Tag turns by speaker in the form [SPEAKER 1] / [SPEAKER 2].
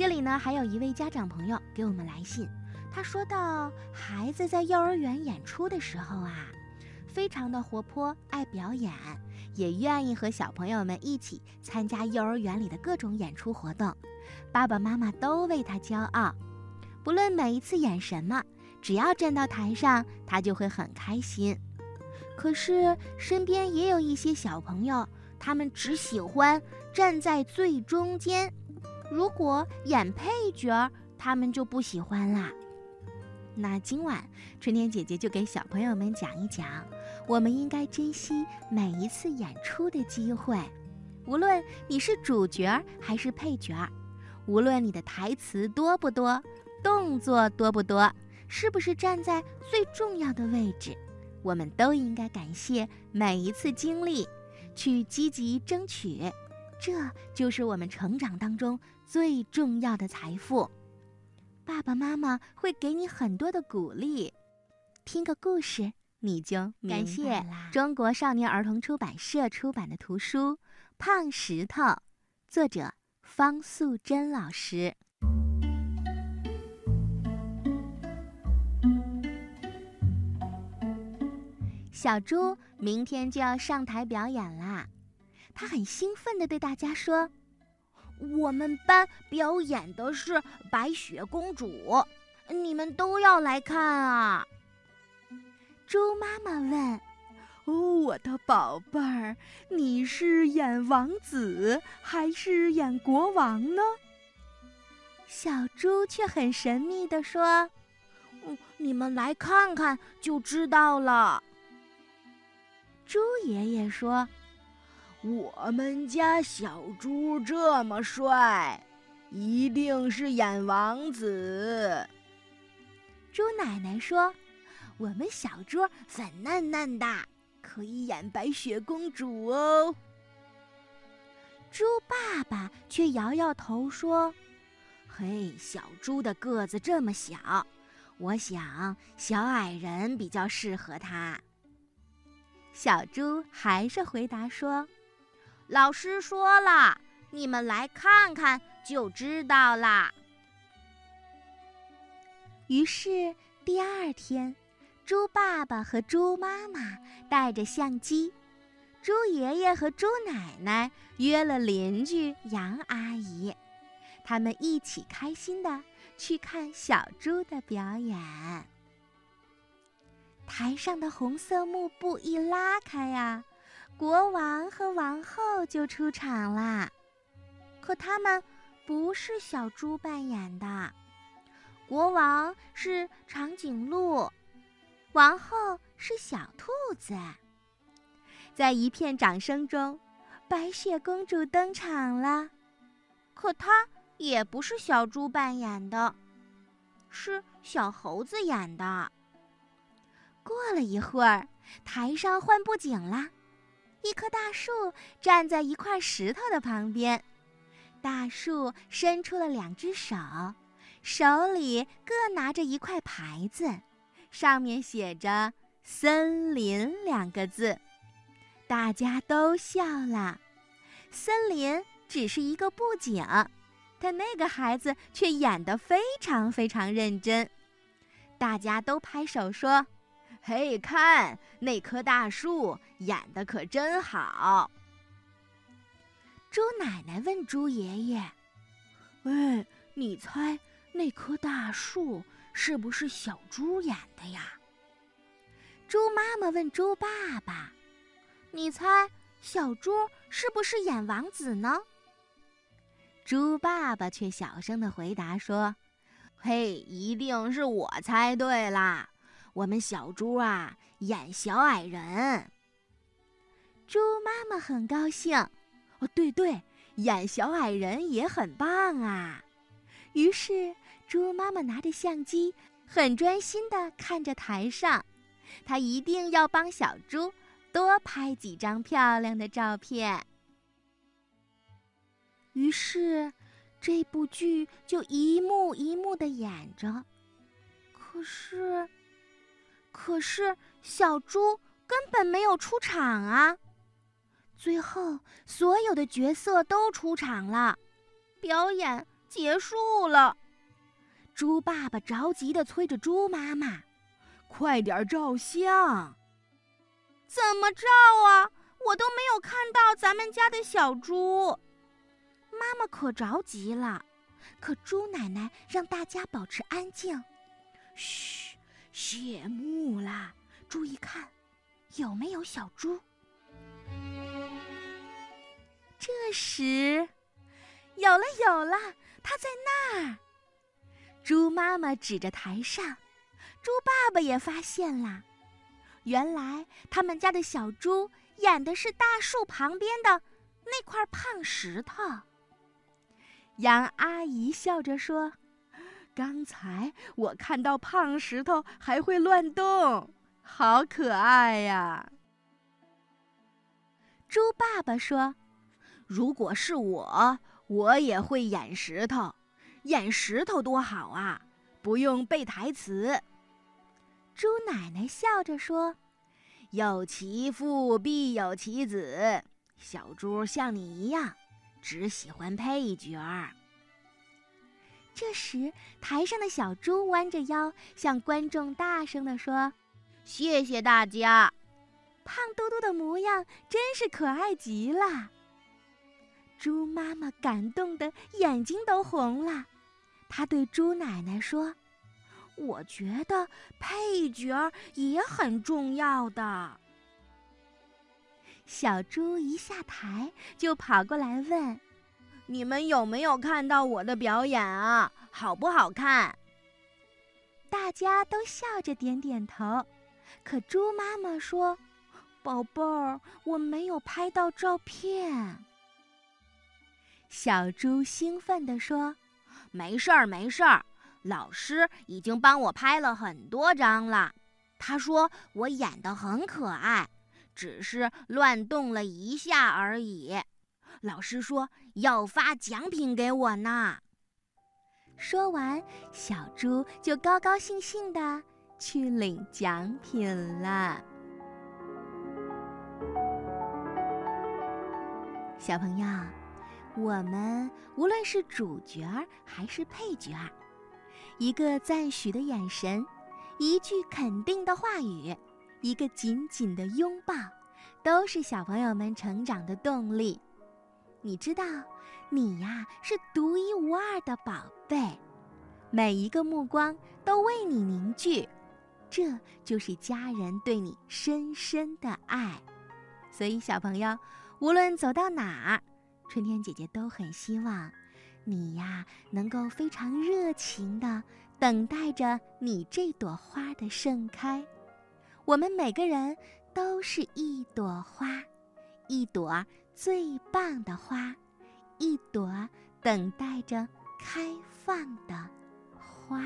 [SPEAKER 1] 这里呢，还有一位家长朋友给我们来信，他说到，孩子在幼儿园演出的时候啊，非常的活泼，爱表演，也愿意和小朋友们一起参加幼儿园里的各种演出活动，爸爸妈妈都为他骄傲。不论每一次演什么，只要站到台上，他就会很开心。可是身边也有一些小朋友，他们只喜欢站在最中间。如果演配角，他们就不喜欢啦。那今晚春天姐姐就给小朋友们讲一讲，我们应该珍惜每一次演出的机会。无论你是主角还是配角，无论你的台词多不多，动作多不多，是不是站在最重要的位置，我们都应该感谢每一次经历，去积极争取。这就是我们成长当中最重要的财富。爸爸妈妈会给你很多的鼓励。听个故事，你就感谢中国少年儿童出版社出版的图书《胖石头》，作者方素珍老师。小猪明天就要上台表演啦。他很兴奋地对大家说：“
[SPEAKER 2] 我们班表演的是白雪公主，你们都要来看啊！”
[SPEAKER 1] 猪妈妈问：“
[SPEAKER 3] 哦，我的宝贝儿，你是演王子还是演国王呢？”
[SPEAKER 1] 小猪却很神秘地说：“
[SPEAKER 2] 嗯，你们来看看就知道了。”
[SPEAKER 1] 猪爷爷说。
[SPEAKER 4] 我们家小猪这么帅，一定是演王子。
[SPEAKER 1] 猪奶奶说：“我们小猪粉嫩嫩的，可以演白雪公主哦。”猪爸爸却摇摇头说：“
[SPEAKER 2] 嘿，小猪的个子这么小，我想小矮人比较适合他。”
[SPEAKER 1] 小猪还是回答说。
[SPEAKER 2] 老师说了，你们来看看就知道啦。
[SPEAKER 1] 于是第二天，猪爸爸和猪妈妈带着相机，猪爷爷和猪奶奶约了邻居杨阿姨，他们一起开心的去看小猪的表演。台上的红色幕布一拉开呀。国王和王后就出场啦，可他们不是小猪扮演的。国王是长颈鹿，王后是小兔子。在一片掌声中，白雪公主登场了，可她也不是小猪扮演的，是小猴子演的。过了一会儿，台上换布景啦。一棵大树站在一块石头的旁边，大树伸出了两只手，手里各拿着一块牌子，上面写着“森林”两个字。大家都笑了。森林只是一个布景，但那个孩子却演得非常非常认真。大家都拍手说。
[SPEAKER 2] 嘿，看那棵大树演的可真好。
[SPEAKER 1] 猪奶奶问猪爷爷：“
[SPEAKER 3] 喂，你猜那棵大树是不是小猪演的呀？”
[SPEAKER 1] 猪妈妈问猪爸爸：“你猜小猪是不是演王子呢？”猪爸爸却小声的回答说：“
[SPEAKER 2] 嘿，一定是我猜对啦。”我们小猪啊，演小矮人。
[SPEAKER 1] 猪妈妈很高兴，
[SPEAKER 3] 哦，对对，演小矮人也很棒啊。
[SPEAKER 1] 于是，猪妈妈拿着相机，很专心地看着台上，她一定要帮小猪多拍几张漂亮的照片。于是，这部剧就一幕一幕地演着。可是。可是小猪根本没有出场啊！最后，所有的角色都出场了，表演
[SPEAKER 2] 结束了。
[SPEAKER 1] 猪爸爸着急地催着猪妈妈：“
[SPEAKER 4] 快点照相！”
[SPEAKER 2] 怎么照啊？我都没有看到咱们家的小猪。
[SPEAKER 1] 妈妈可着急了，可猪奶奶让大家保持安静。嘘，谢幕啦！注意看，有没有小猪？这时，有了，有了，它在那儿。猪妈妈指着台上，猪爸爸也发现了，原来他们家的小猪演的是大树旁边的那块胖石头。杨阿姨笑着说：“刚才我看到胖石头还会乱动，好可爱呀。”猪爸爸说：“如果是我，我也会演石头。演石头多好啊，不用背台词。”猪奶奶笑着说：“有其父必有其子，小猪像你一样。”只喜欢配角儿。这时，台上的小猪弯着腰，向观众大声地说：“谢谢大家！”胖嘟嘟的模样真是可爱极了。猪妈妈感动的眼睛都红了，她对猪奶奶说：“我觉得配角也很重要的。”小猪一下台就跑过来问：“
[SPEAKER 2] 你们有没有看到我的表演啊？好不好看？”
[SPEAKER 1] 大家都笑着点点头。可猪妈妈说：“宝贝儿，我没有拍到照片。”小猪兴奋地说：“
[SPEAKER 2] 没事儿，没事儿，老师已经帮我拍了很多张了。他说我演得很可爱。”只是乱动了一下而已，老师说要发奖品给我呢。
[SPEAKER 1] 说完，小猪就高高兴兴的去领奖品了。小朋友，我们无论是主角还是配角，一个赞许的眼神，一句肯定的话语。一个紧紧的拥抱，都是小朋友们成长的动力。你知道，你呀是独一无二的宝贝，每一个目光都为你凝聚，这就是家人对你深深的爱。所以，小朋友，无论走到哪儿，春天姐姐都很希望你呀能够非常热情的等待着你这朵花的盛开。我们每个人都是一朵花，一朵最棒的花，一朵等待着开放的花。